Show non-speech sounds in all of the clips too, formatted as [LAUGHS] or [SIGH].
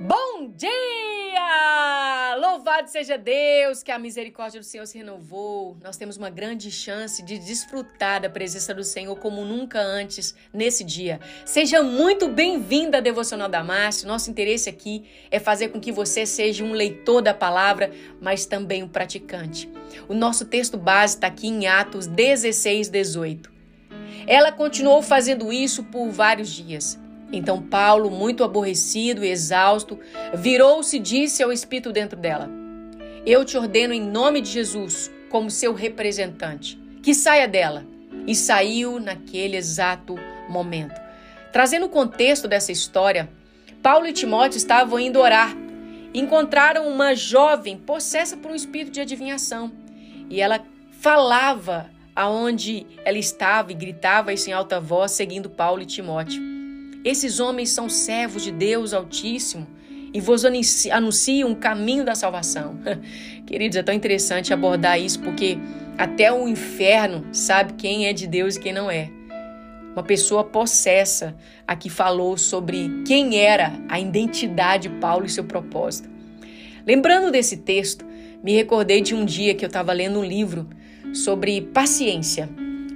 Bom dia! Louvado seja Deus que a misericórdia do Senhor se renovou. Nós temos uma grande chance de desfrutar da presença do Senhor como nunca antes nesse dia. Seja muito bem-vinda à Devocional da Márcia. Nosso interesse aqui é fazer com que você seja um leitor da palavra, mas também um praticante. O nosso texto base está aqui em Atos 16, 18. Ela continuou fazendo isso por vários dias. Então Paulo, muito aborrecido e exausto, virou-se e disse ao espírito dentro dela: Eu te ordeno em nome de Jesus, como seu representante, que saia dela. E saiu naquele exato momento. Trazendo o contexto dessa história, Paulo e Timóteo estavam indo orar. Encontraram uma jovem possessa por um espírito de adivinhação. E ela falava aonde ela estava e gritava isso em alta voz, seguindo Paulo e Timóteo. Esses homens são servos de Deus Altíssimo e vos anunciam o caminho da salvação. [LAUGHS] Queridos, é tão interessante abordar isso porque até o inferno sabe quem é de Deus e quem não é. Uma pessoa possessa aqui falou sobre quem era a identidade de Paulo e seu propósito. Lembrando desse texto, me recordei de um dia que eu estava lendo um livro sobre paciência.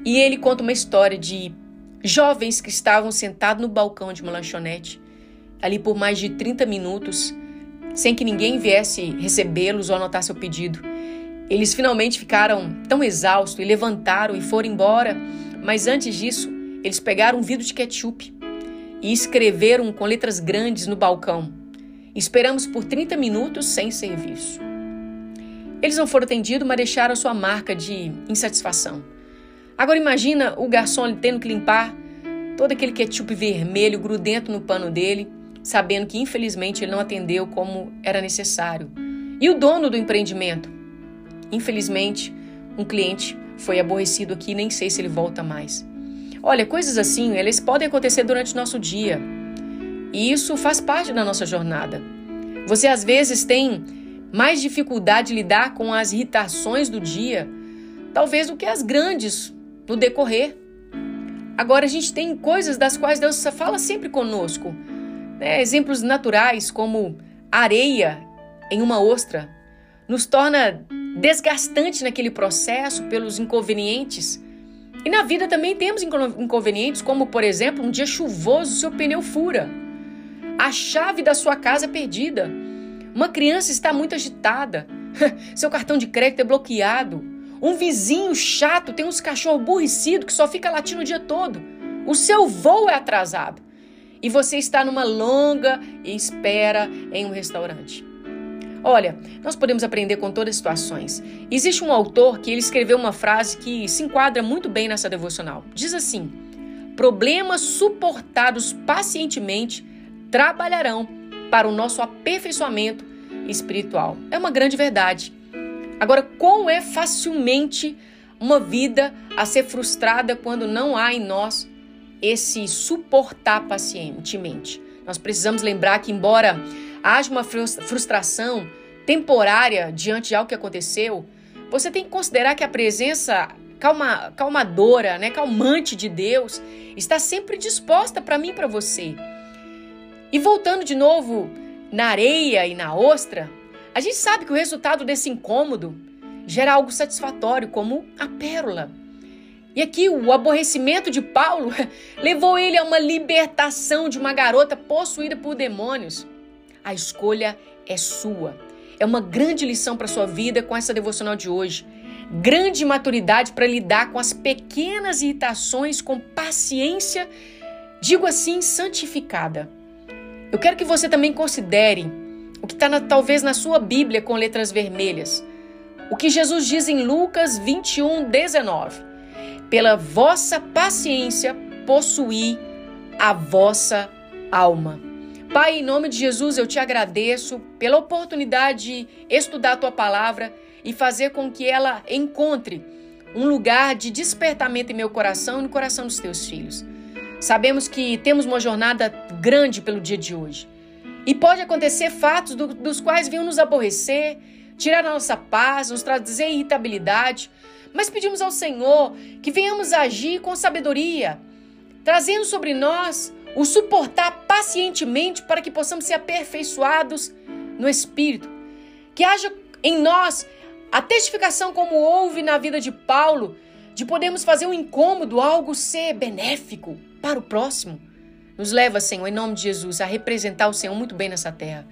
E ele conta uma história de Jovens que estavam sentados no balcão de uma lanchonete, ali por mais de 30 minutos, sem que ninguém viesse recebê-los ou anotar seu pedido. Eles finalmente ficaram tão exaustos e levantaram e foram embora, mas antes disso, eles pegaram um vidro de ketchup e escreveram com letras grandes no balcão: Esperamos por 30 minutos sem serviço. Eles não foram atendidos, mas deixaram sua marca de insatisfação. Agora imagina o garçom tendo que limpar todo aquele ketchup vermelho grudento no pano dele, sabendo que infelizmente ele não atendeu como era necessário. E o dono do empreendimento? Infelizmente, um cliente foi aborrecido aqui, nem sei se ele volta mais. Olha, coisas assim, elas podem acontecer durante o nosso dia. E isso faz parte da nossa jornada. Você às vezes tem mais dificuldade de lidar com as irritações do dia, talvez do que as grandes no decorrer. Agora, a gente tem coisas das quais Deus fala sempre conosco. Né? Exemplos naturais, como areia em uma ostra, nos torna desgastante naquele processo pelos inconvenientes. E na vida também temos inconvenientes, como, por exemplo, um dia chuvoso, seu pneu fura. A chave da sua casa é perdida. Uma criança está muito agitada. [LAUGHS] Seu cartão de crédito é bloqueado. Um vizinho chato tem uns cachorros aborrecidos que só fica latindo o dia todo. O seu voo é atrasado. E você está numa longa espera em um restaurante. Olha, nós podemos aprender com todas as situações. Existe um autor que ele escreveu uma frase que se enquadra muito bem nessa devocional. Diz assim: Problemas suportados pacientemente trabalharão para o nosso aperfeiçoamento espiritual. É uma grande verdade. Agora, como é facilmente uma vida a ser frustrada quando não há em nós esse suportar pacientemente? Nós precisamos lembrar que, embora haja uma frustração temporária diante de algo que aconteceu, você tem que considerar que a presença calma, calmadora, né, calmante de Deus está sempre disposta para mim e para você. E voltando de novo na areia e na ostra, a gente sabe que o resultado desse incômodo gera algo satisfatório, como a pérola. E aqui o aborrecimento de Paulo [LAUGHS] levou ele a uma libertação de uma garota possuída por demônios. A escolha é sua. É uma grande lição para sua vida com essa devocional de hoje. Grande maturidade para lidar com as pequenas irritações com paciência, digo assim, santificada. Eu quero que você também considere o que está talvez na sua Bíblia com letras vermelhas. O que Jesus diz em Lucas 21, 19: Pela vossa paciência possuí a vossa alma. Pai, em nome de Jesus, eu te agradeço pela oportunidade de estudar a tua palavra e fazer com que ela encontre um lugar de despertamento em meu coração e no coração dos teus filhos. Sabemos que temos uma jornada grande pelo dia de hoje. E pode acontecer fatos do, dos quais vinham nos aborrecer, tirar a nossa paz, nos trazer irritabilidade. Mas pedimos ao Senhor que venhamos agir com sabedoria, trazendo sobre nós o suportar pacientemente para que possamos ser aperfeiçoados no Espírito. Que haja em nós a testificação, como houve na vida de Paulo, de podermos fazer um incômodo, algo ser benéfico para o próximo. Nos leva, Senhor, em nome de Jesus, a representar o Senhor muito bem nessa terra.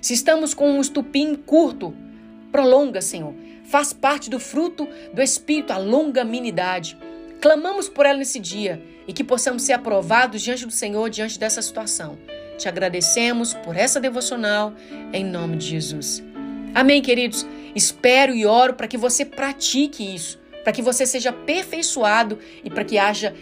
Se estamos com um estupim curto, prolonga, Senhor. Faz parte do fruto do Espírito, a longanimidade. Clamamos por ela nesse dia e que possamos ser aprovados diante do Senhor, diante dessa situação. Te agradecemos por essa devocional, em nome de Jesus. Amém, queridos? Espero e oro para que você pratique isso, para que você seja aperfeiçoado e para que haja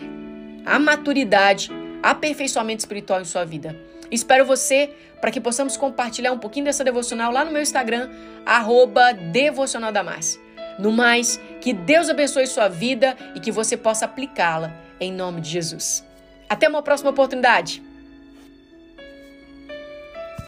a maturidade, aperfeiçoamento espiritual em sua vida. Espero você para que possamos compartilhar um pouquinho dessa devocional lá no meu Instagram, arroba No mais, que Deus abençoe sua vida e que você possa aplicá-la em nome de Jesus. Até uma próxima oportunidade.